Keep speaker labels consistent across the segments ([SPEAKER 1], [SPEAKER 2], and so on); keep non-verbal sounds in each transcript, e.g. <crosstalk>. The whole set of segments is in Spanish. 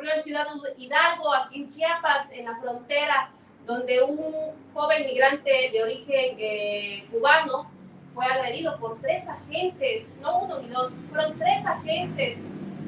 [SPEAKER 1] ocurrió en Ciudad Hidalgo, aquí en Chiapas, en la frontera, donde un joven migrante de origen eh, cubano fue agredido por tres agentes, no uno ni dos, fueron tres agentes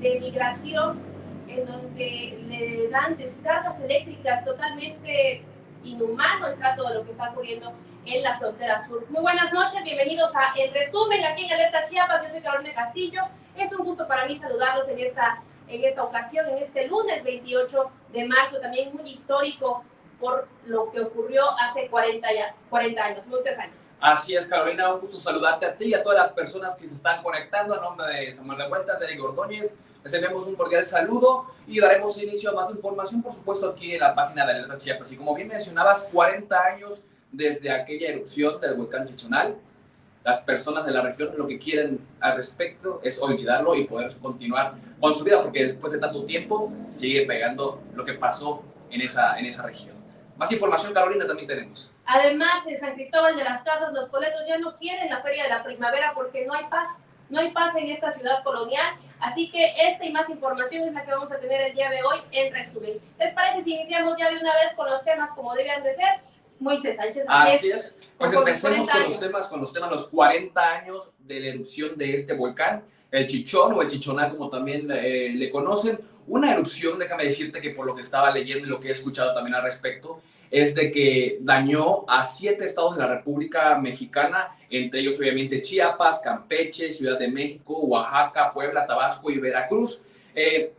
[SPEAKER 1] de migración en donde le dan descargas eléctricas totalmente inhumano el trato de lo que está ocurriendo en la frontera sur. Muy buenas noches, bienvenidos a El Resumen aquí en Alerta Chiapas. Yo soy Carolina Castillo. Es un gusto para mí saludarlos en esta, en esta ocasión, en este lunes 28 de marzo, también muy histórico por lo que ocurrió hace 40, ya, 40 años. Moisés Sánchez.
[SPEAKER 2] Así es, Carolina, un gusto saludarte a ti y a todas las personas que se están conectando. A nombre de Samuel de Eric Ordóñez, les enviamos un cordial saludo y daremos inicio a más información, por supuesto, aquí en la página de Alerta Chiapas. Y como bien mencionabas, 40 años desde aquella erupción del volcán Chichonal. Las personas de la región lo que quieren al respecto es olvidarlo y poder continuar con su vida, porque después de tanto tiempo sigue pegando lo que pasó en esa, en esa región. Más información, Carolina, también tenemos.
[SPEAKER 1] Además, en San Cristóbal de las Casas, los coletos ya no quieren la Feria de la Primavera porque no hay paz. No hay paz en esta ciudad colonial. Así que esta y más información es la que vamos a tener el día de hoy en resumen. ¿Les parece si iniciamos ya de una vez con los temas como deben de ser? Moisés Sánchez.
[SPEAKER 2] Así, es. Pues empecemos con los temas, con los temas, los 40 años de la erupción de este volcán, el Chichón o el Chichonal, como también eh, le conocen. Una erupción, déjame decirte que por lo que estaba leyendo y lo que he escuchado también al respecto, es de que dañó a siete estados de la República Mexicana, entre ellos obviamente Chiapas, Campeche, Ciudad de México, Oaxaca, Puebla, Tabasco y Veracruz. Eh,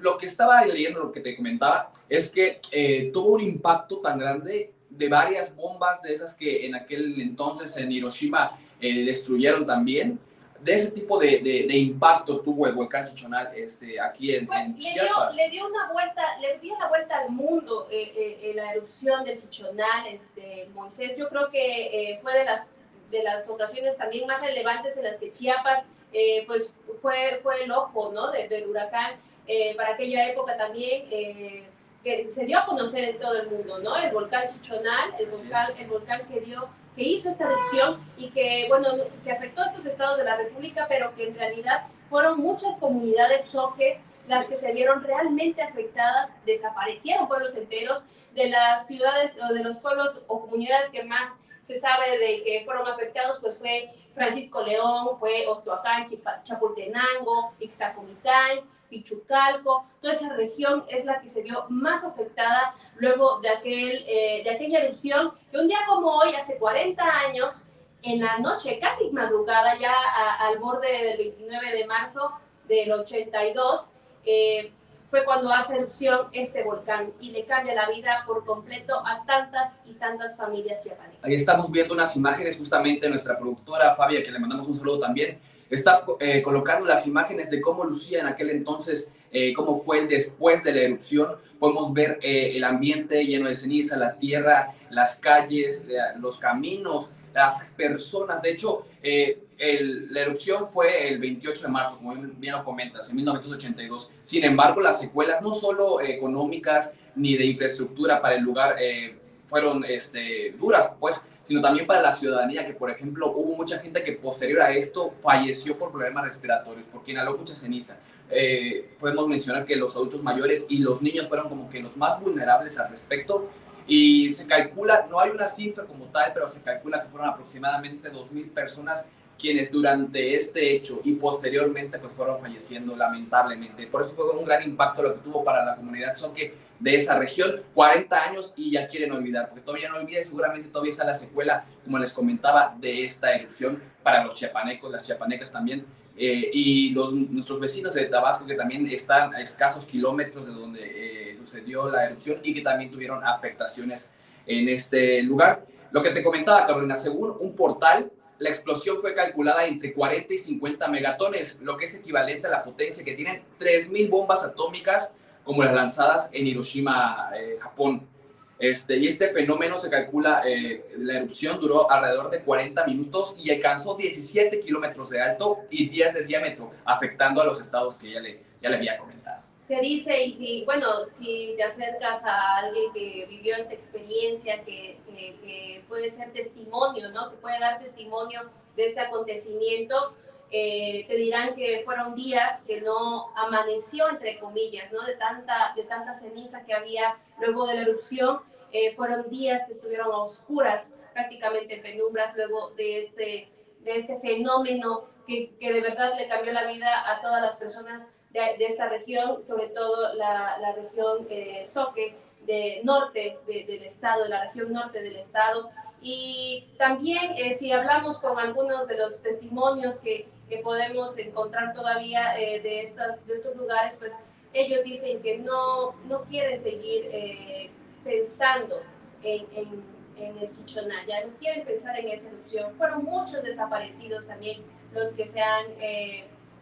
[SPEAKER 2] lo que estaba leyendo, lo que te comentaba, es que eh, tuvo un impacto tan grande de varias bombas de esas que en aquel entonces en Hiroshima eh, destruyeron también. De ese tipo de, de, impacto tuvo el volcán Chichonal este, aquí en, Chiapas.
[SPEAKER 1] Le dio, una vuelta, le dio la vuelta al mundo eh, eh, la erupción del Chichonal, este, Moisés. Yo creo que fue de las, de las ocasiones también más relevantes en las que Chiapas pues fue, fue el ojo ¿no? del huracán. para aquella época también que se dio a conocer en todo el mundo, ¿no? El volcán Chichonal, el volcán, el volcán que dio, que hizo esta erupción y que, bueno, que afectó a estos estados de la República, pero que en realidad fueron muchas comunidades soques las que se vieron realmente afectadas, desaparecieron pueblos enteros de las ciudades o de los pueblos o comunidades que más se sabe de que fueron afectados, pues fue Francisco León, fue Ostoacán, Chapultenango, Ixtacomitán, Pichucalco, toda esa región es la que se vio más afectada luego de, aquel, eh, de aquella erupción que un día como hoy, hace 40 años, en la noche, casi madrugada, ya al borde del 29 de marzo del 82, eh, fue cuando hace erupción este volcán y le cambia la vida por completo a tantas y tantas familias chiapanecas.
[SPEAKER 2] Ahí estamos viendo unas imágenes justamente de nuestra productora Fabia, que le mandamos un saludo también está eh, colocando las imágenes de cómo lucía en aquel entonces, eh, cómo fue el después de la erupción. Podemos ver eh, el ambiente lleno de ceniza, la tierra, las calles, los caminos, las personas. De hecho, la erupción fue el 28 de marzo, como bien lo comentas, en 1982. Sin embargo, las secuelas no solo económicas ni de infraestructura para el lugar fueron este, duras, pues, sino también para la ciudadanía, que por ejemplo hubo mucha gente que posterior a esto falleció por problemas respiratorios, porque inhaló mucha ceniza. Eh, podemos mencionar que los adultos mayores y los niños fueron como que los más vulnerables al respecto. Y se calcula, no hay una cifra como tal, pero se calcula que fueron aproximadamente 2.000 personas quienes durante este hecho y posteriormente pues fueron falleciendo lamentablemente. Por eso fue un gran impacto lo que tuvo para la comunidad Soque de esa región, 40 años y ya quieren olvidar, porque todavía no olviden, seguramente todavía está la secuela, como les comentaba, de esta erupción para los chiapanecos, las chiapanecas también, eh, y los, nuestros vecinos de Tabasco que también están a escasos kilómetros de donde eh, sucedió la erupción y que también tuvieron afectaciones en este lugar. Lo que te comentaba, Carolina, según un portal la explosión fue calculada entre 40 y 50 megatones, lo que es equivalente a la potencia que tienen 3.000 bombas atómicas como las lanzadas en Hiroshima, eh, Japón. Este, y este fenómeno se calcula, eh, la erupción duró alrededor de 40 minutos y alcanzó 17 kilómetros de alto y 10 de diámetro, afectando a los estados que ya le, ya le había comentado
[SPEAKER 1] se dice, y si, bueno, si te acercas a alguien que vivió esta experiencia, que, que, puede ser testimonio, ¿no? Que puede dar testimonio de este acontecimiento, eh, te dirán que fueron días que no amaneció, entre comillas, ¿no? De tanta, de tanta ceniza que había luego de la erupción. Eh, fueron días que estuvieron a oscuras, prácticamente en penumbras, luego de este, de este fenómeno que, que de verdad le cambió la vida a todas las personas de, de esta región, sobre todo la, la región eh, Soque, de norte del estado, de la región norte del estado. Y también eh, si hablamos con algunos de los testimonios que, que podemos encontrar todavía eh, de, estas, de estos lugares, pues ellos dicen que no, no quieren seguir eh, pensando en, en, en, el Chichonal, ya no quieren pensar en esa erupción. Fueron muchos desaparecidos también los que se han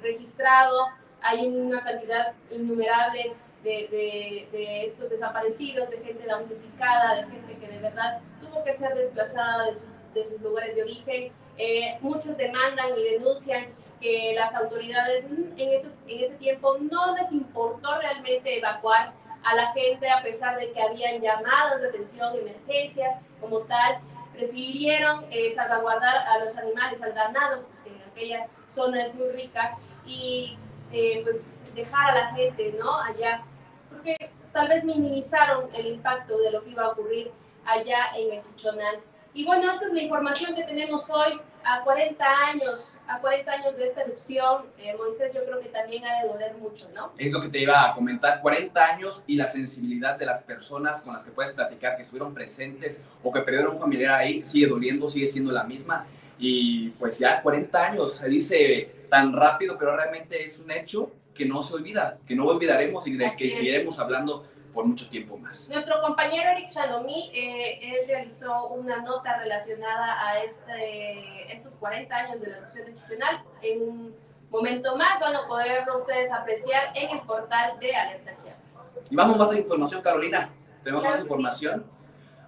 [SPEAKER 1] registrado, hay una cantidad innumerable de, de, estos desaparecidos, de gente damnificada, de gente que de verdad tuvo que ser desplazada de, de sus lugares de origen. Eh, muchos demandan y denuncian que las autoridades en ese, en ese tiempo no les importó realmente evacuar a la gente a pesar de que habían llamadas de atención, emergencias como tal, prefirieron eh, salvaguardar a los animales, al ganado, pues que en aquella zona es muy rica, y eh, pues dejar a la gente, ¿no? Allá porque tal vez minimizaron el impacto de lo que iba a ocurrir allá en el Chichonal. Y bueno, esta es la información que tenemos hoy, a 40 años, a 40 años de esta erupción. Eh, Moisés, yo creo que también ha de doler mucho, ¿no?
[SPEAKER 2] Es lo que te iba a comentar, 40 años y la sensibilidad de las personas con las que puedes platicar, que estuvieron presentes o que perdieron un familiar ahí, sigue doliendo, sigue siendo la misma. Y pues ya 40 años, se dice tan rápido, pero realmente es un hecho que no se olvida, que no olvidaremos y de que seguiremos hablando por mucho tiempo más.
[SPEAKER 1] Nuestro compañero Eric Shalomi, eh, él realizó una nota relacionada a este, estos 40 años de la erupción institucional. En un momento más van a poderlo ustedes apreciar en el portal de Alerta Chiapas.
[SPEAKER 2] Y vamos más a información, Carolina. Tenemos más información.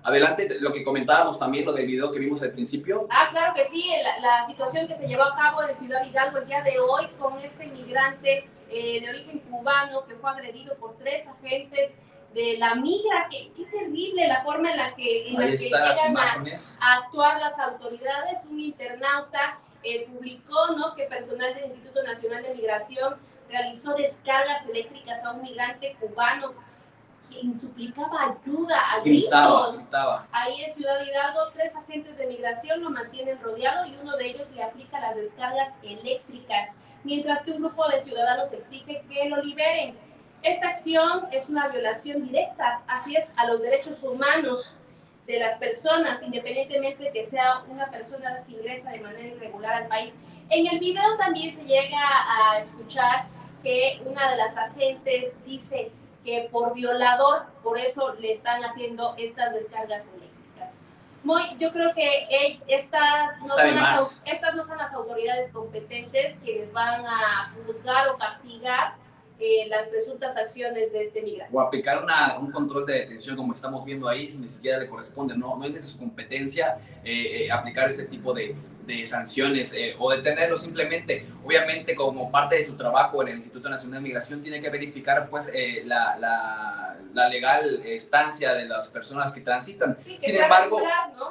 [SPEAKER 2] Adelante, lo que comentábamos también, lo del video que vimos al principio.
[SPEAKER 1] Ah, claro que sí, la, la situación que se llevó a cabo en Ciudad Hidalgo el día de hoy con este inmigrante eh, de origen cubano que fue agredido por tres agentes de la migra. Qué, qué terrible la forma en la que, en la que llegan a, actuar las autoridades. Un internauta eh, publicó ¿no? que personal del Instituto Nacional de Migración realizó descargas eléctricas a un migrante cubano quien suplicaba ayuda, a gritos. Ahí en Ciudad Hidalgo, tres agentes de migración lo mantienen rodeado y uno de ellos le aplica las descargas eléctricas mientras que un grupo de ciudadanos exige que lo liberen. Esta acción es una violación directa, así es, a los derechos humanos de las personas, independientemente de que sea una persona que ingresa de manera irregular al país. En el video también se llega a escuchar que una de las agentes dice que por violador, por eso le están haciendo estas descargas eléctricas yo creo que estas no, son las, estas no son las autoridades competentes quienes van a juzgar o castigar eh, las presuntas acciones de este migrante.
[SPEAKER 2] O aplicar una, un control de detención como estamos viendo ahí, si ni siquiera le corresponde, no, no es de su competencia eh, eh, aplicar ese tipo de, de sanciones eh, o detenerlo simplemente. Obviamente, como parte de su trabajo en el Instituto Nacional de Migración, tiene que verificar pues eh, la, la, la, legal estancia de las personas que transitan. sin embargo,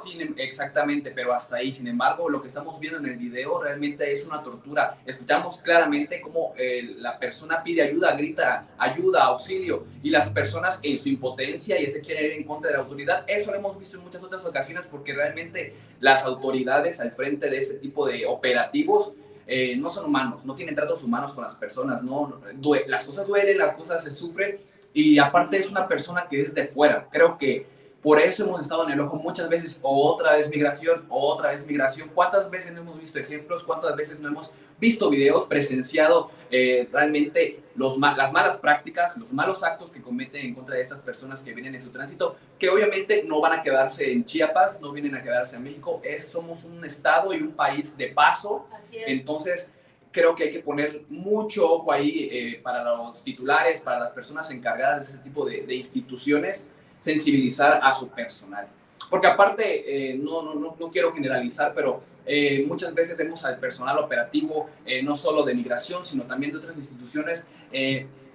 [SPEAKER 2] sin, exactamente, pero hasta ahí. Sin embargo, lo que estamos viendo en el video realmente es una tortura. Escuchamos claramente cómo eh, la persona pide ayuda, grita ayuda, auxilio, y las personas en su impotencia y ese quieren ir en contra de la autoridad. Eso lo hemos visto en muchas otras ocasiones porque realmente las autoridades al frente de ese tipo de operativos eh, no son humanos, no tienen tratos humanos con las personas, no, las cosas duelen, las cosas se sufren y aparte es una persona que es de fuera. Creo que por eso hemos estado en el ojo muchas veces, otra vez migración, otra vez migración. ¿Cuántas veces no hemos visto ejemplos? ¿Cuántas veces no hemos visto videos, presenciado eh, realmente los, las malas prácticas, los malos actos que cometen en contra de estas personas que vienen en su tránsito, que obviamente no van a quedarse en Chiapas, no vienen a quedarse en México, es, somos un estado y un país de paso. Entonces, creo que hay que poner mucho ojo ahí eh, para los titulares, para las personas encargadas de ese tipo de, de instituciones sensibilizar a su personal. Porque aparte, eh, no, no, no, quiero generalizar, pero eh, muchas veces vemos al personal operativo, eh, no solo de migración, sino también de otras instituciones,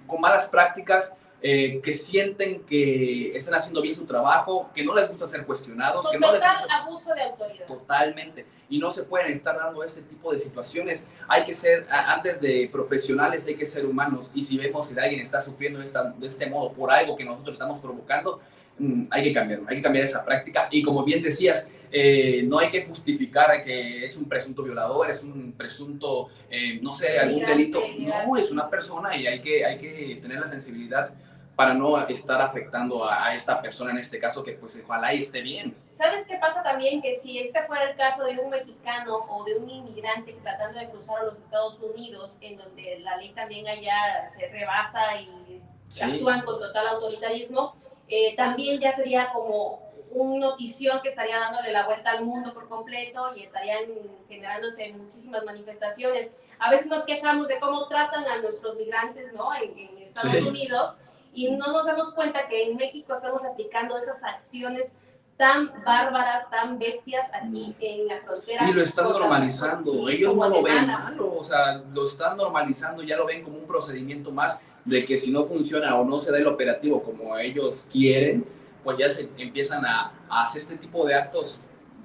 [SPEAKER 2] con malas prácticas, eh, que sienten que están haciendo bien su trabajo, que no les gusta ser cuestionados,
[SPEAKER 1] Con
[SPEAKER 2] que no les
[SPEAKER 1] total
[SPEAKER 2] gusta...
[SPEAKER 1] abuso de autoridad.
[SPEAKER 2] Totalmente. Y no se pueden estar dando este tipo de situaciones. Hay que ser, antes de profesionales, hay que ser humanos. Y si vemos que alguien está sufriendo de, esta- de este modo por algo que nosotros estamos provocando, mm, hay que cambiarlo, hay que cambiar esa práctica. Y como bien decías, eh, no hay que justificar que es un presunto violador, es un presunto, eh, no sé, algún delito. No, es una persona y hay que, hay que tener la sensibilidad para no estar afectando a, a esta persona en este caso, que pues ojalá esté bien.
[SPEAKER 1] ¿Sabes qué pasa también? Que si este fuera el caso de un mexicano o de un inmigrante tratando de cruzar a los Estados Unidos, en donde la ley también allá se rebasa y
[SPEAKER 2] Sí.
[SPEAKER 1] actúan con total autoritarismo, eh, también ya sería como un notición que estaría dándole la vuelta al mundo por completo y estarían generándose muchísimas manifestaciones. A veces nos quejamos de cómo tratan a nuestros migrantes ¿no? en, en Estados
[SPEAKER 2] Sí.
[SPEAKER 1] Unidos y no nos damos cuenta que en México estamos aplicando esas acciones tan bárbaras, tan bestias aquí en la frontera.
[SPEAKER 2] Y lo están normalizando.
[SPEAKER 1] sí,
[SPEAKER 2] Ellos no lo ven malo, o sea, lo están normalizando, ya lo ven como un procedimiento más de que si no funciona o no se da el operativo como ellos quieren, pues ya se empiezan a, a hacer este tipo de actos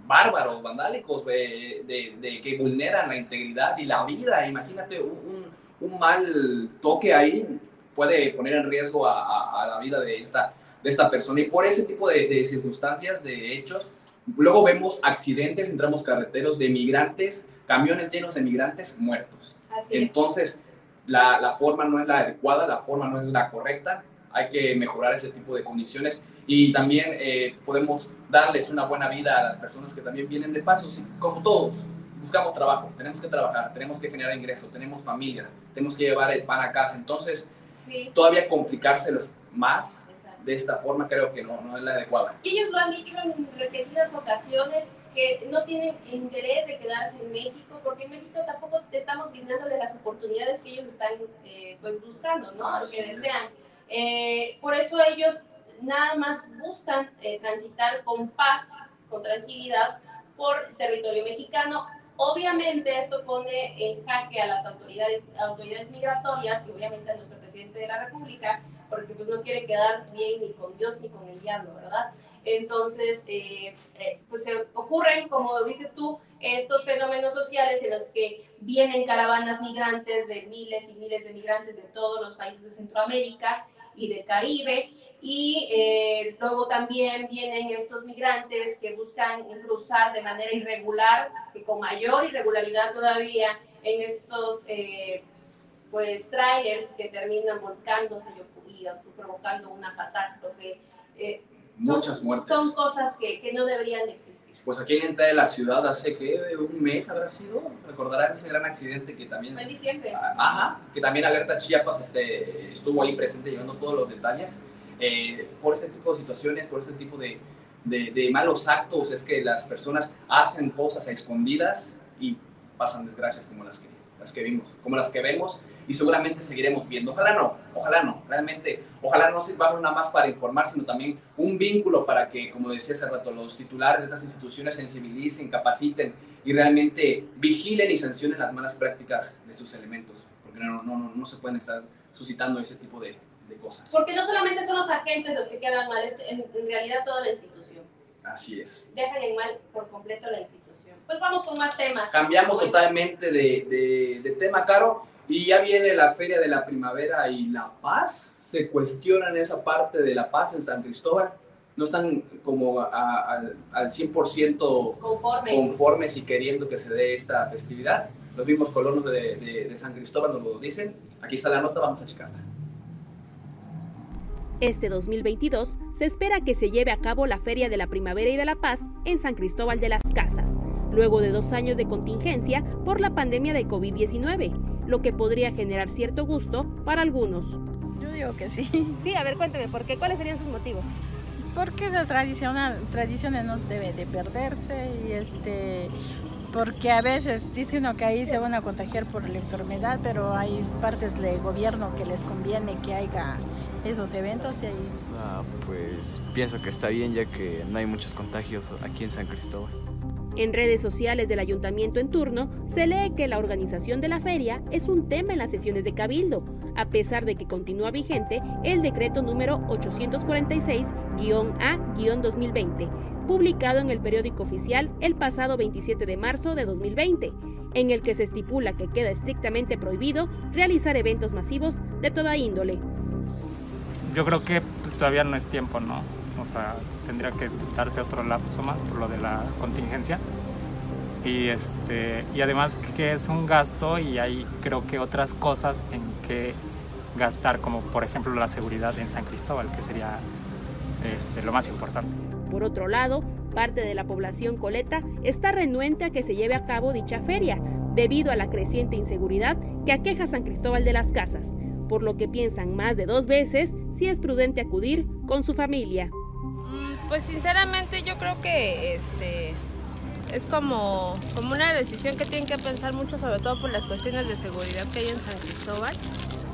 [SPEAKER 2] bárbaros, vandálicos, de, de- de que vulneran la integridad y la vida. Imagínate, un mal toque ahí puede poner en riesgo a, a- a la vida de esta, de esta persona. Y por ese tipo de, de circunstancias, de hechos, luego vemos accidentes, entramos carreteros de migrantes, camiones llenos de migrantes muertos.
[SPEAKER 1] Así es.
[SPEAKER 2] Entonces, la, la forma no es la adecuada, la forma no es la correcta, hay que mejorar ese tipo de condiciones y también eh, podemos darles una buena vida a las personas que también vienen de paso, como todos. Buscamos trabajo, tenemos que trabajar, tenemos que generar ingresos, tenemos familia, tenemos que llevar el pan a casa. Entonces,
[SPEAKER 1] Sí,
[SPEAKER 2] todavía complicárselos más
[SPEAKER 1] exacto.
[SPEAKER 2] de esta forma creo que no, no es la adecuada.
[SPEAKER 1] Y ellos lo han dicho en repetidas ocasiones que no tienen interés de quedarse en México, porque en México tampoco te estamos brindándoles las oportunidades que ellos están eh, pues buscando, ¿no? Lo
[SPEAKER 2] Así
[SPEAKER 1] que
[SPEAKER 2] es.
[SPEAKER 1] desean. Eh, por eso ellos nada más buscan eh, transitar con paz, con tranquilidad por territorio mexicano. Obviamente esto pone en jaque a las autoridades, autoridades migratorias y obviamente a nuestro presidente de la República, porque pues no quiere quedar bien ni con Dios ni con el diablo, ¿verdad? Entonces, eh, eh, pues se ocurren, como dices tú, estos fenómenos sociales en los que vienen caravanas migrantes de miles y miles de migrantes de todos los países de Centroamérica y del Caribe. Y eh, luego también vienen estos migrantes que buscan cruzar de manera irregular, y con mayor irregularidad todavía, en estos eh, pues trailers que terminan volcándose y, provocando una catástrofe. Eh, son-
[SPEAKER 2] Muchas muertes.
[SPEAKER 1] Son cosas que, que no deberían de existir.
[SPEAKER 2] Pues aquí en la entrada de la ciudad hace que un mes habrá sido, recordarás ese gran accidente que también
[SPEAKER 1] Fue en diciembre.
[SPEAKER 2] Ajá, que también Alerta Chiapas este, estuvo ahí presente llevando todos los detalles. Eh, por este tipo de situaciones, por este tipo de, de- de malos actos, es que las personas hacen cosas a escondidas y pasan desgracias como las que, las que vimos, como las que vemos y seguramente seguiremos viendo. Ojalá no, ojalá no, realmente, ojalá no sirvamos nada más para informar, sino también un vínculo para que, como decía hace rato, los titulares de estas instituciones sensibilicen, capaciten y realmente vigilen y sancionen las malas prácticas de sus elementos, porque no, no, no, no se pueden estar suscitando ese tipo de, de cosas.
[SPEAKER 1] Porque no solamente son los agentes los que quedan mal, es en, en realidad toda la institución.
[SPEAKER 2] Así es.
[SPEAKER 1] Dejan en mal por completo la institución. Pues vamos con más temas.
[SPEAKER 2] Cambiamos totalmente de, de, de tema, Caro, y ya viene la Feria de la Primavera y La Paz. Se cuestionan esa parte de La Paz en San Cristóbal. No están como a- a- al 100%
[SPEAKER 1] Conformes.
[SPEAKER 2] conformes y queriendo que se dé esta festividad. Los mismos colonos de, de- de San Cristóbal nos lo dicen. Aquí está la nota, vamos a checarla.
[SPEAKER 3] Este 2022 se espera que se lleve a cabo la Feria de la Primavera y de la Paz en San Cristóbal de las Casas, luego de dos años de contingencia por la pandemia de COVID-19, lo que podría generar cierto gusto para algunos.
[SPEAKER 4] Yo digo que sí, <laughs>
[SPEAKER 3] Sí, a ver, cuéntame, ¿por qué? ¿Cuáles serían sus motivos?
[SPEAKER 4] porque esas tradicional, tradiciones no deben de perderse y este porque a veces dice uno que ahí se van a contagiar por la enfermedad, pero hay partes del gobierno que les conviene que haya esos eventos y ahí
[SPEAKER 5] Ah, pues pienso que está bien ya que no hay muchos contagios aquí en San Cristóbal.
[SPEAKER 3] En redes sociales del ayuntamiento en turno se lee que la organización de la feria es un tema en las sesiones de Cabildo, a pesar de que continúa vigente el decreto número 846-A-2020, publicado en el periódico oficial el pasado 27 de marzo de 2020, en el que se estipula que queda estrictamente prohibido realizar eventos masivos de toda índole.
[SPEAKER 5] Yo creo que pues, todavía no es tiempo, ¿no? O sea, tendría que darse otro lapso más por lo de la contingencia. Y, este, y además que es un gasto y hay creo que otras cosas en que gastar, como por ejemplo la seguridad en San Cristóbal, que sería este, lo más importante.
[SPEAKER 3] Por otro lado, parte de la población coleta está renuente a que se lleve a cabo dicha feria, debido a la creciente inseguridad que aqueja San Cristóbal de las Casas, por lo que piensan más de dos veces si es prudente acudir con su familia.
[SPEAKER 6] Pues sinceramente yo creo que este es como, como una decisión que tienen que pensar mucho, sobre todo por las cuestiones de seguridad que hay en San Cristóbal.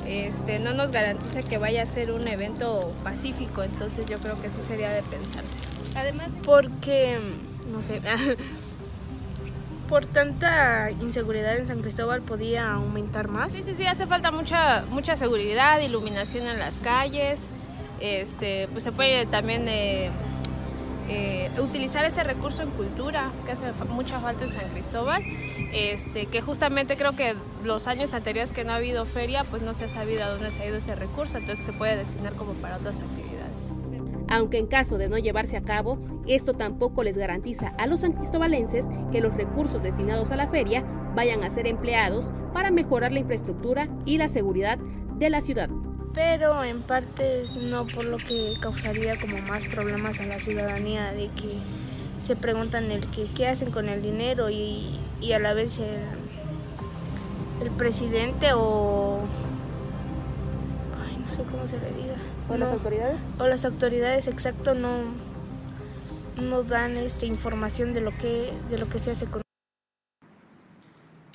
[SPEAKER 6] Este, no nos garantiza que vaya a ser un evento pacífico, entonces yo creo que sí sería de pensarse.
[SPEAKER 7] Además, porque, no sé, <laughs> por tanta inseguridad en San Cristóbal podía aumentar más.
[SPEAKER 6] Sí, sí, sí, hace falta mucha, mucha seguridad, iluminación en las calles, este, pues se puede también... Eh, eh, utilizar ese recurso en cultura, que hace mucha falta en San Cristóbal, este, que justamente creo que los años anteriores que no ha habido feria, pues no se ha sabido a dónde se ha ido ese recurso, entonces se puede destinar como para otras actividades.
[SPEAKER 3] Aunque en caso de no llevarse a cabo, esto tampoco les garantiza a los sancristobalenses que los recursos destinados a la feria vayan a ser empleados para mejorar la infraestructura y la seguridad de la ciudad.
[SPEAKER 7] Pero en partes no por lo que causaría como más problemas a la ciudadanía de que se preguntan el que qué hacen con el dinero y, y a la vez el, el, presidente o ay no sé cómo se le diga
[SPEAKER 3] o las autoridades
[SPEAKER 7] o las autoridades exacto no nos dan esta información de lo que de lo que se hace con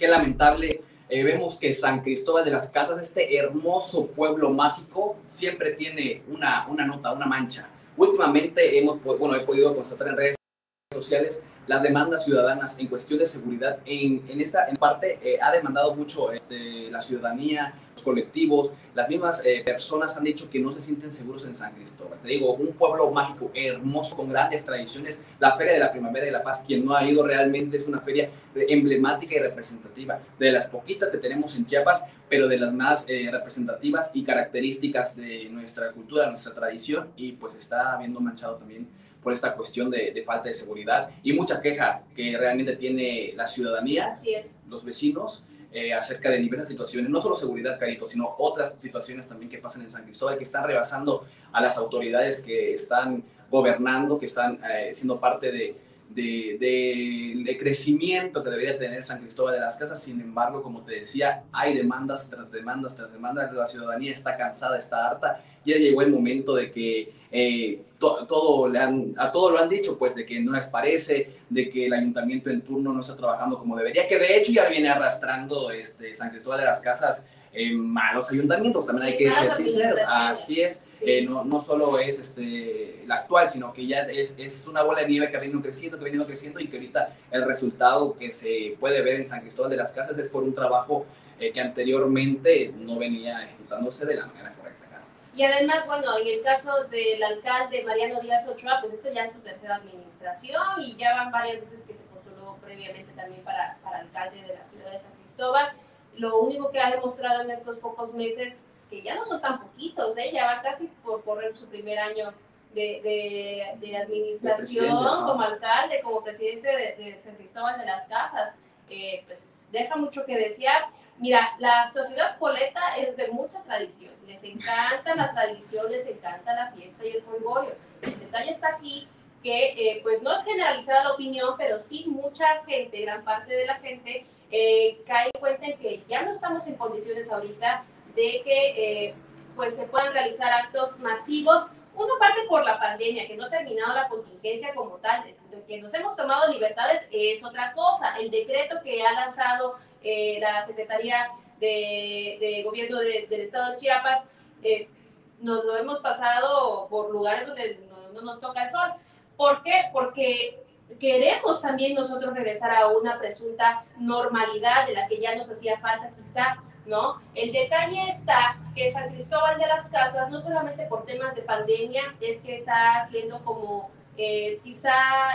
[SPEAKER 2] qué lamentable. Eh, vemos que San Cristóbal de las Casas, este hermoso pueblo mágico, siempre tiene una, una nota, una mancha. Últimamente hemos, bueno, he podido constatar en redes sociales las demandas ciudadanas en cuestión de seguridad. En, en esta en parte eh, ha demandado mucho este, la ciudadanía, los colectivos, las mismas eh, personas han dicho que no se sienten seguros en San Cristóbal. Te digo, un pueblo mágico, hermoso, con grandes tradiciones. La Feria de la Primavera y la Paz, quien no ha ido realmente es una feria emblemática y representativa, de las poquitas que tenemos en Chiapas, pero de las más eh, representativas y características de nuestra cultura, nuestra tradición, y pues está habiendo manchado también por esta cuestión de, falta de seguridad y mucha queja que realmente tiene la ciudadanía,
[SPEAKER 1] Así es.
[SPEAKER 2] los vecinos, eh, acerca de diversas situaciones, no solo seguridad, Carito, sino otras situaciones también que pasan en San Cristóbal, que están rebasando a las autoridades que están gobernando, que están eh, siendo parte de, de, de, crecimiento que debería tener San Cristóbal de las Casas. Sin embargo, como te decía, hay demandas tras demandas tras demandas. La ciudadanía está cansada, está harta. Ya llegó el momento de que eh, todo le han, a todo lo han dicho, pues de que no les parece, de que el ayuntamiento en turno no está trabajando como debería, que de hecho ya viene arrastrando este, San Cristóbal de las Casas eh, malos ayuntamientos, también hay que ser sinceros. Así es. Eh, no, no, solo es este, la actual, sino que ya es, es, una bola de nieve que ha venido creciendo, que ha venido creciendo y que ahorita el resultado que se puede ver en San Cristóbal de las Casas es por un trabajo eh, que anteriormente no venía ejecutándose de la manera.
[SPEAKER 1] Y además, bueno, en el caso del alcalde Mariano Díaz Ochoa, pues este ya es su tercera administración y ya van varias veces que se postuló previamente también para, para alcalde de la ciudad de San Cristóbal. Lo único que ha demostrado en estos pocos meses que ya no son tan poquitos, ¿eh? ya va casi por correr su primer año de, de, de administración como alcalde, como presidente de, San Cristóbal de las Casas, eh, pues deja mucho que desear. Mira, la sociedad coleta es de mucha tradición, les encanta la tradición, les encanta la fiesta y el polvorio. El detalle está aquí que eh, pues no es generalizada la opinión, pero sí mucha gente, gran parte de la gente, eh, cae en cuenta en que ya no estamos en condiciones ahorita de que eh, pues se puedan realizar actos masivos. Una parte por la pandemia, que no ha terminado la contingencia como tal, que nos hemos tomado libertades es otra cosa. El decreto que ha lanzado eh, la Secretaría de, Gobierno del Estado de Chiapas, eh, nos lo hemos pasado por lugares donde no, no, nos toca el sol. ¿Por qué? Porque queremos también nosotros regresar a una presunta normalidad de la que ya nos hacía falta quizá, ¿no? El detalle está que San Cristóbal de las Casas, no solamente por temas de pandemia, es que está siendo como eh, quizá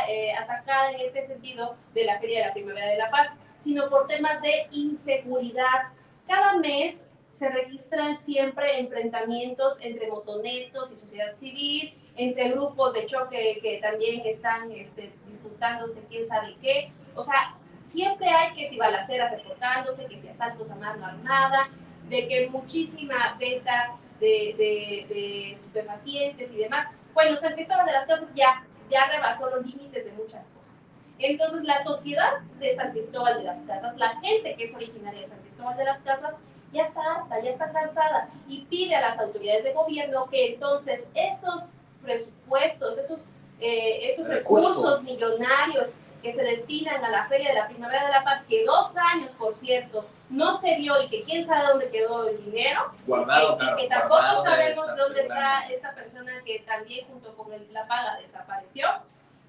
[SPEAKER 1] eh, atacada en este sentido de la Feria de la Primavera de la Paz, sino por temas de inseguridad. Cada mes se registran siempre enfrentamientos entre motonetos y sociedad civil, entre grupos de choque que también están este, disputándose quién sabe qué. O sea, siempre hay que si balaceras reportándose, que si asaltos a mano armada, de que muchísima venta de, de, de estupefacientes y demás. Bueno, San Cristóbal de las Casas ya, ya rebasó los límites de muchas cosas. Entonces, la sociedad de San Cristóbal de las Casas, la gente que es originaria de San Cristóbal de las Casas, ya está harta, ya está cansada y pide a las autoridades de gobierno que entonces esos presupuestos, esos, eh, esos recursos millonarios que se destinan a la Feria de la Primavera de la Paz, que dos años, por cierto, no se vio y que quién sabe dónde quedó el dinero,
[SPEAKER 2] Guardado,
[SPEAKER 1] y que tampoco sabemos dónde está esta persona que también junto con el- la paga desapareció.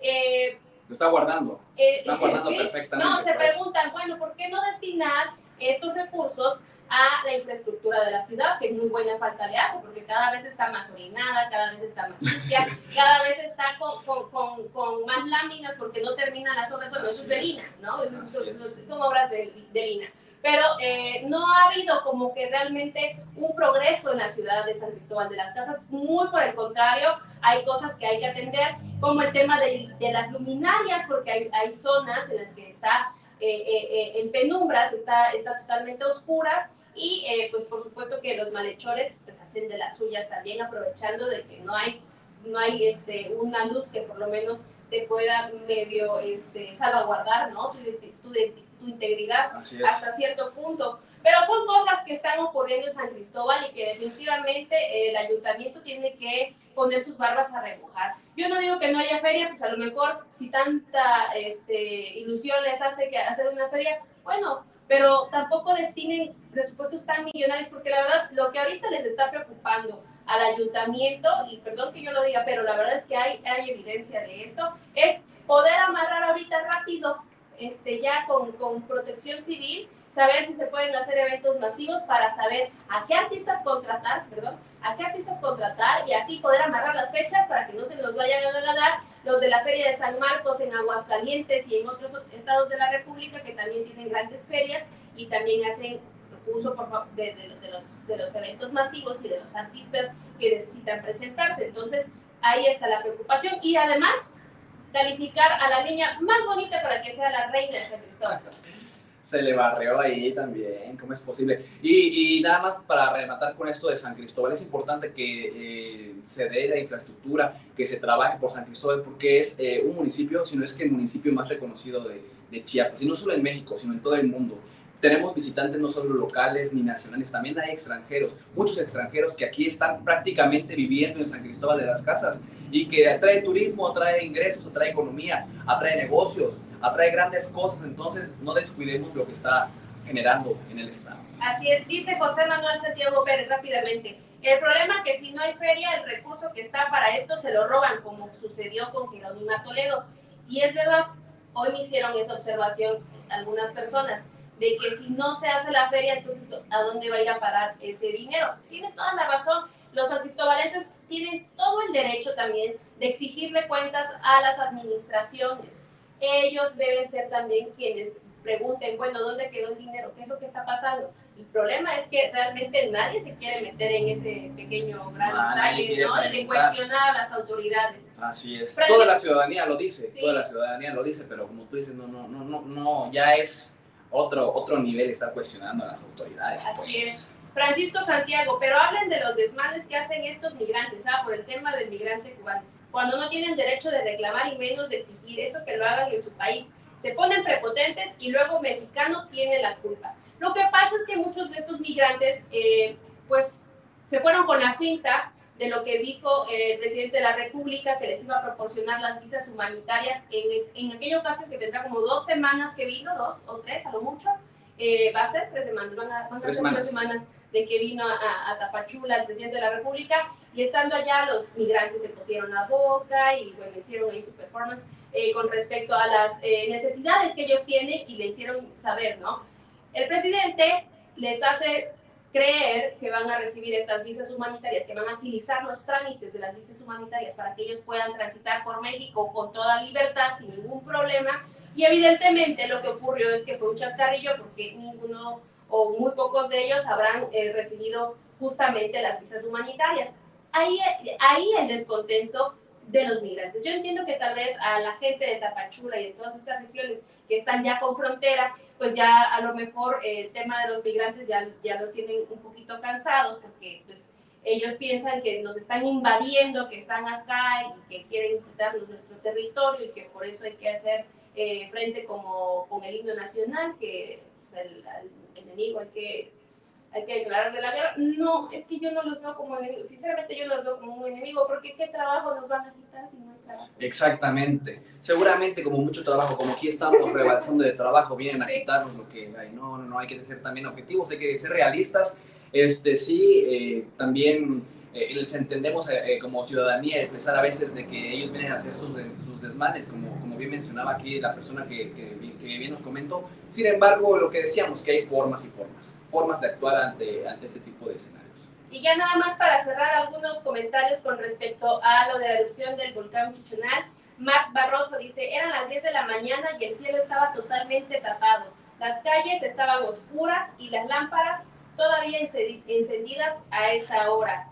[SPEAKER 1] Eh,
[SPEAKER 2] Lo está guardando.
[SPEAKER 1] eh,
[SPEAKER 2] Están guardando
[SPEAKER 1] sí,
[SPEAKER 2] perfectamente
[SPEAKER 1] No, se preguntan, bueno, ¿por qué no destinar estos recursos a la infraestructura de la ciudad? Que muy buena falta le hace, porque cada vez está más orinada, cada vez está más sucia, <laughs> cada vez está con, con, con, con más láminas porque no terminan las obras. Bueno, eso es de. Lina, ¿no? Son obras de, de Lina. Pero eh, no ha habido como que realmente un progreso en la ciudad de San Cristóbal de las Casas. Muy por el contrario, hay cosas que hay que atender, como el tema de, de las luminarias, porque hay, hay zonas en las que está eh, eh, eh, en penumbras, está, está totalmente oscuras. Y eh, pues por supuesto que los malhechores pues, hacen de las suyas también, aprovechando de que no hay, no hay este, una luz que por lo menos te pueda medio este, salvaguardar ¿no? tu, tu identi- tu integridad hasta cierto punto. Pero son cosas que están ocurriendo en San Cristóbal y que definitivamente eh, el ayuntamiento tiene que poner sus barbas a remojar. Yo no digo que no haya feria, pues a lo mejor si tanta este, ilusión les hace que hacer una feria, bueno, pero tampoco destinen presupuestos tan millonarios, porque la verdad lo que ahorita les está preocupando al ayuntamiento, y perdón que yo lo diga, pero la verdad es que hay, hay evidencia de esto, es poder amarrar ahorita rápido, este, ya con, con protección civil, saber si se pueden hacer eventos masivos para saber a qué artistas contratar, perdón, a qué artistas contratar y así poder amarrar las fechas para que no se nos vayan a ganar los de la Feria de San Marcos en Aguascalientes y en otros estados de la República que también tienen grandes ferias y también hacen uso por de- de los, de los eventos masivos y de los artistas que necesitan presentarse. Entonces, ahí está la preocupación y además calificar a la niña más bonita para que sea la reina de San Cristóbal.
[SPEAKER 2] Se le barreó ahí también, ¿cómo es posible? Y, nada más para rematar con esto de San Cristóbal, es importante que eh, se dé la infraestructura, que se trabaje por San Cristóbal, porque es eh, un municipio, si no es que el municipio más reconocido de Chiapas, y no solo en México, sino en todo el mundo. Tenemos visitantes no solo locales ni nacionales, también hay extranjeros, muchos extranjeros que aquí están prácticamente viviendo en San Cristóbal de las Casas y que atrae turismo, atrae ingresos, atrae economía, atrae negocios, atrae grandes cosas, entonces no descuidemos lo que está generando en el Estado.
[SPEAKER 1] Así es, dice José Manuel Santiago Pérez rápidamente. El problema es que si no hay feria, el recurso que está para esto se lo roban, como sucedió con Jerónima Toledo. Y es verdad, hoy me hicieron esa observación algunas personas, de que si no se hace la feria, entonces ¿a dónde va a ir a parar ese dinero? Tiene toda la razón. Los sancristobalenses tienen todo el derecho también de exigirle cuentas a las administraciones. Ellos deben ser también quienes pregunten, bueno, ¿dónde quedó el dinero? ¿Qué es lo que está pasando? El problema es que realmente nadie se quiere meter en ese pequeño gran
[SPEAKER 2] Ah,
[SPEAKER 1] detalle, ¿no? De cuestionar a las autoridades.
[SPEAKER 2] Así es. Toda la ciudadanía lo dice,
[SPEAKER 1] Sí.
[SPEAKER 2] toda la ciudadanía lo dice, pero como tú dices, no, no, no, no, no, ya es otro, otro nivel estar cuestionando a las autoridades.
[SPEAKER 1] Así
[SPEAKER 2] pues.
[SPEAKER 1] es. Francisco Santiago, pero hablen de los desmanes que hacen estos migrantes, ¿ah? Por el tema del migrante cubano. Cuando no tienen derecho de reclamar y menos de exigir eso que lo hagan en su país. Se ponen prepotentes y luego mexicano tiene la culpa. Lo que pasa es que muchos de estos migrantes, eh, pues, se fueron con la finta de lo que dijo eh, el presidente de la República, que les iba a proporcionar las visas humanitarias en, en aquella ocasión que tendrá como dos semanas que vino, dos o tres a lo mucho, eh, va a ser tres semanas, van a, van a
[SPEAKER 2] Tres
[SPEAKER 1] ser
[SPEAKER 2] semanas.
[SPEAKER 1] tres semanas de que vino a, Tapachula el presidente de la República y estando allá los migrantes se pusieron la boca y bueno, hicieron ahí su performance eh, con respecto a las eh, necesidades que ellos tienen y le hicieron saber, ¿no? El presidente les hace creer que van a recibir estas visas humanitarias, que van a agilizar los trámites de las visas humanitarias para que ellos puedan transitar por México con toda libertad, sin ningún problema. Y evidentemente lo que ocurrió es que fue un chascarrillo porque ninguno o muy pocos de ellos habrán eh, recibido justamente las visas humanitarias. Ahí, ahí el descontento de los migrantes. Yo entiendo que tal vez a la gente de Tapachula y de todas esas regiones que están ya con frontera, pues ya a lo mejor el tema de los migrantes ya, ya los tienen un poquito cansados porque pues ellos piensan que nos están invadiendo, que están acá y que quieren quitarnos nuestro territorio y que por eso hay que hacer eh, frente como con el himno nacional, que pues, el, enemigo hay que hay que declararle la guerra. No, es que yo no los veo como enemigos. Sinceramente, yo los veo como un enemigo, porque ¿qué trabajo nos van a quitar si no hay trabajo?
[SPEAKER 2] Exactamente. Seguramente, como mucho trabajo, como aquí estamos <laughs> rebalsando de trabajo, vienen a quitarnos lo que hay. No, no, no, hay que ser también objetivos, hay que ser realistas. Este, sí, eh, también eh, les entendemos eh, como ciudadanía, empezar a veces de que ellos vienen a hacer sus, sus desmanes, como, como bien mencionaba aquí la persona que, que, que bien nos comentó. Sin embargo, lo que decíamos, que hay formas y formas formas de actuar ante, ante este tipo de escenarios.
[SPEAKER 1] Y ya nada más para cerrar algunos comentarios con respecto a lo de la erupción del volcán Chichonal. Mark Barroso dice, eran las 10 de la mañana y el cielo estaba totalmente tapado. Las calles estaban oscuras y las lámparas todavía encendidas a esa hora.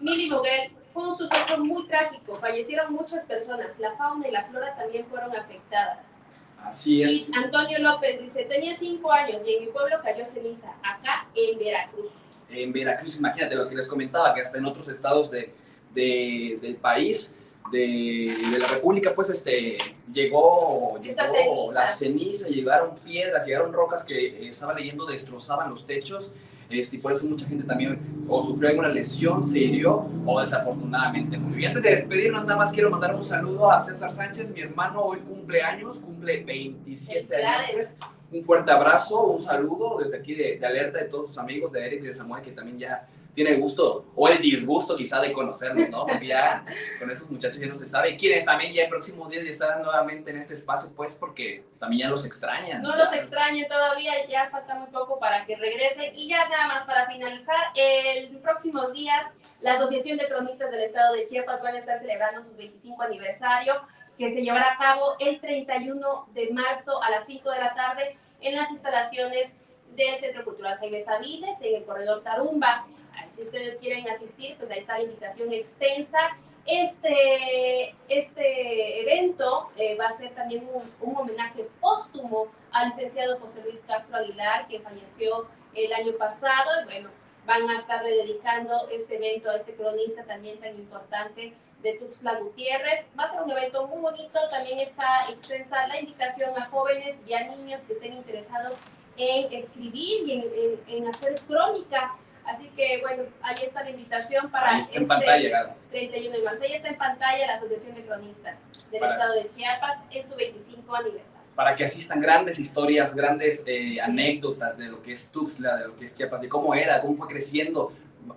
[SPEAKER 1] Mili Moguel, fue un suceso muy trágico, fallecieron muchas personas, la fauna y la flora también fueron afectadas.
[SPEAKER 2] Así es.
[SPEAKER 1] Y Antonio López dice, tenía cinco años y en mi pueblo cayó ceniza, acá en Veracruz.
[SPEAKER 2] En Veracruz, imagínate lo que les comentaba, que hasta en otros estados de, de, del país, de, de, la República, pues este, llegó, llegó la ceniza, llegaron piedras, llegaron rocas que eh, estaba leyendo destrozaban los techos este, y por eso mucha gente también o sufrió alguna lesión, se hirió o desafortunadamente murió. Y antes de despedirnos, nada más quiero mandar un saludo a César Sánchez, mi hermano, hoy cumple años, cumple 27 años. Un fuerte abrazo, un saludo desde aquí de, de Alerta de todos sus amigos, de Eric y de Samuel, que también ya tiene el gusto o el disgusto quizá de conocernos, ¿no? Porque ya con esos muchachos ya no se sabe. Quienes también ya el próximo día ya estarán nuevamente en este espacio, pues porque también ya los extrañan.
[SPEAKER 1] No los extrañen todavía, ya falta muy poco para que regresen. Y ya nada más para finalizar, el próximos días la Asociación de Cronistas del Estado de Chiapas van a estar celebrando su 25 aniversario que se llevará a cabo el 31 de marzo a las 5 de la tarde en las instalaciones del Centro Cultural Jaime Sabines en el corredor Tarumba. Si ustedes quieren asistir, pues ahí está la invitación extensa. Este, este evento eh, va a ser también un, un, homenaje póstumo al licenciado José Luis Castro Aguilar, que falleció el año pasado. Y bueno, van a estar dedicando este evento a este cronista también tan importante de Tuxtla Gutiérrez. Va a ser un evento muy bonito. También está extensa la invitación a jóvenes y a niños que estén interesados en escribir y en, en, en hacer crónica Así que bueno, ahí está la invitación para
[SPEAKER 2] este en pantalla,
[SPEAKER 1] 31 de marzo. Ahí está en pantalla la Asociación de Cronistas del Estado de Chiapas en su 25 aniversario.
[SPEAKER 2] Para que asistan grandes historias, grandes eh, anécdotas de lo que es Tuxtla, de lo que es Chiapas, de cómo era, cómo fue creciendo.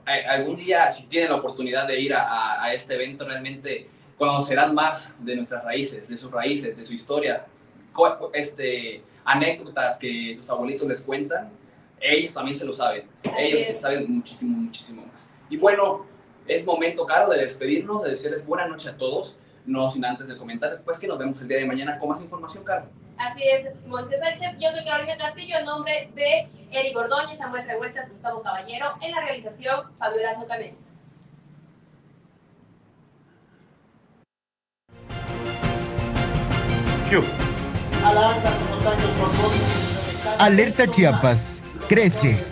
[SPEAKER 2] Algún día, si tienen la oportunidad de ir a, a este evento, realmente conocerán más de nuestras raíces, de sus raíces, de su historia, este, anécdotas que sus abuelitos les cuentan ellos también se lo saben. ellos que saben muchísimo, muchísimo más. Y bueno, es momento, Caro, de despedirnos, de decirles buena noche a todos. No sin antes de comentar después que nos vemos el día de mañana con más información, Caro.
[SPEAKER 1] Así es, Moisés Sánchez. Yo soy Carolina Castillo, en nombre de Eric Ordóñez, Samuel Revueltas, Gustavo Caballero. En la realización, Fabiola Mutamén.
[SPEAKER 8] Alerta Chiapas crece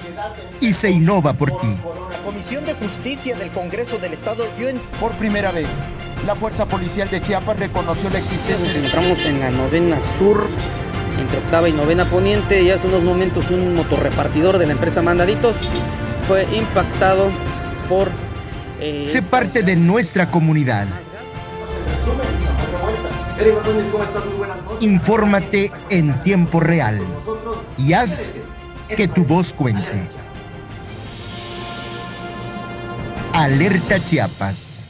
[SPEAKER 8] y se innova por ti.
[SPEAKER 9] La Comisión de Justicia del Congreso del Estado dio en...
[SPEAKER 10] Por primera vez, la Fuerza Policial de Chiapas reconoció la existencia...
[SPEAKER 11] Nos encontramos en la novena sur, entre octava y novena poniente, y hace unos momentos un motorrepartidor de la empresa Mandaditos fue impactado por...
[SPEAKER 8] Eh, sé parte de nuestra comunidad. Infórmate en tiempo real y haz que tu voz cuente. Alerta Chiapas.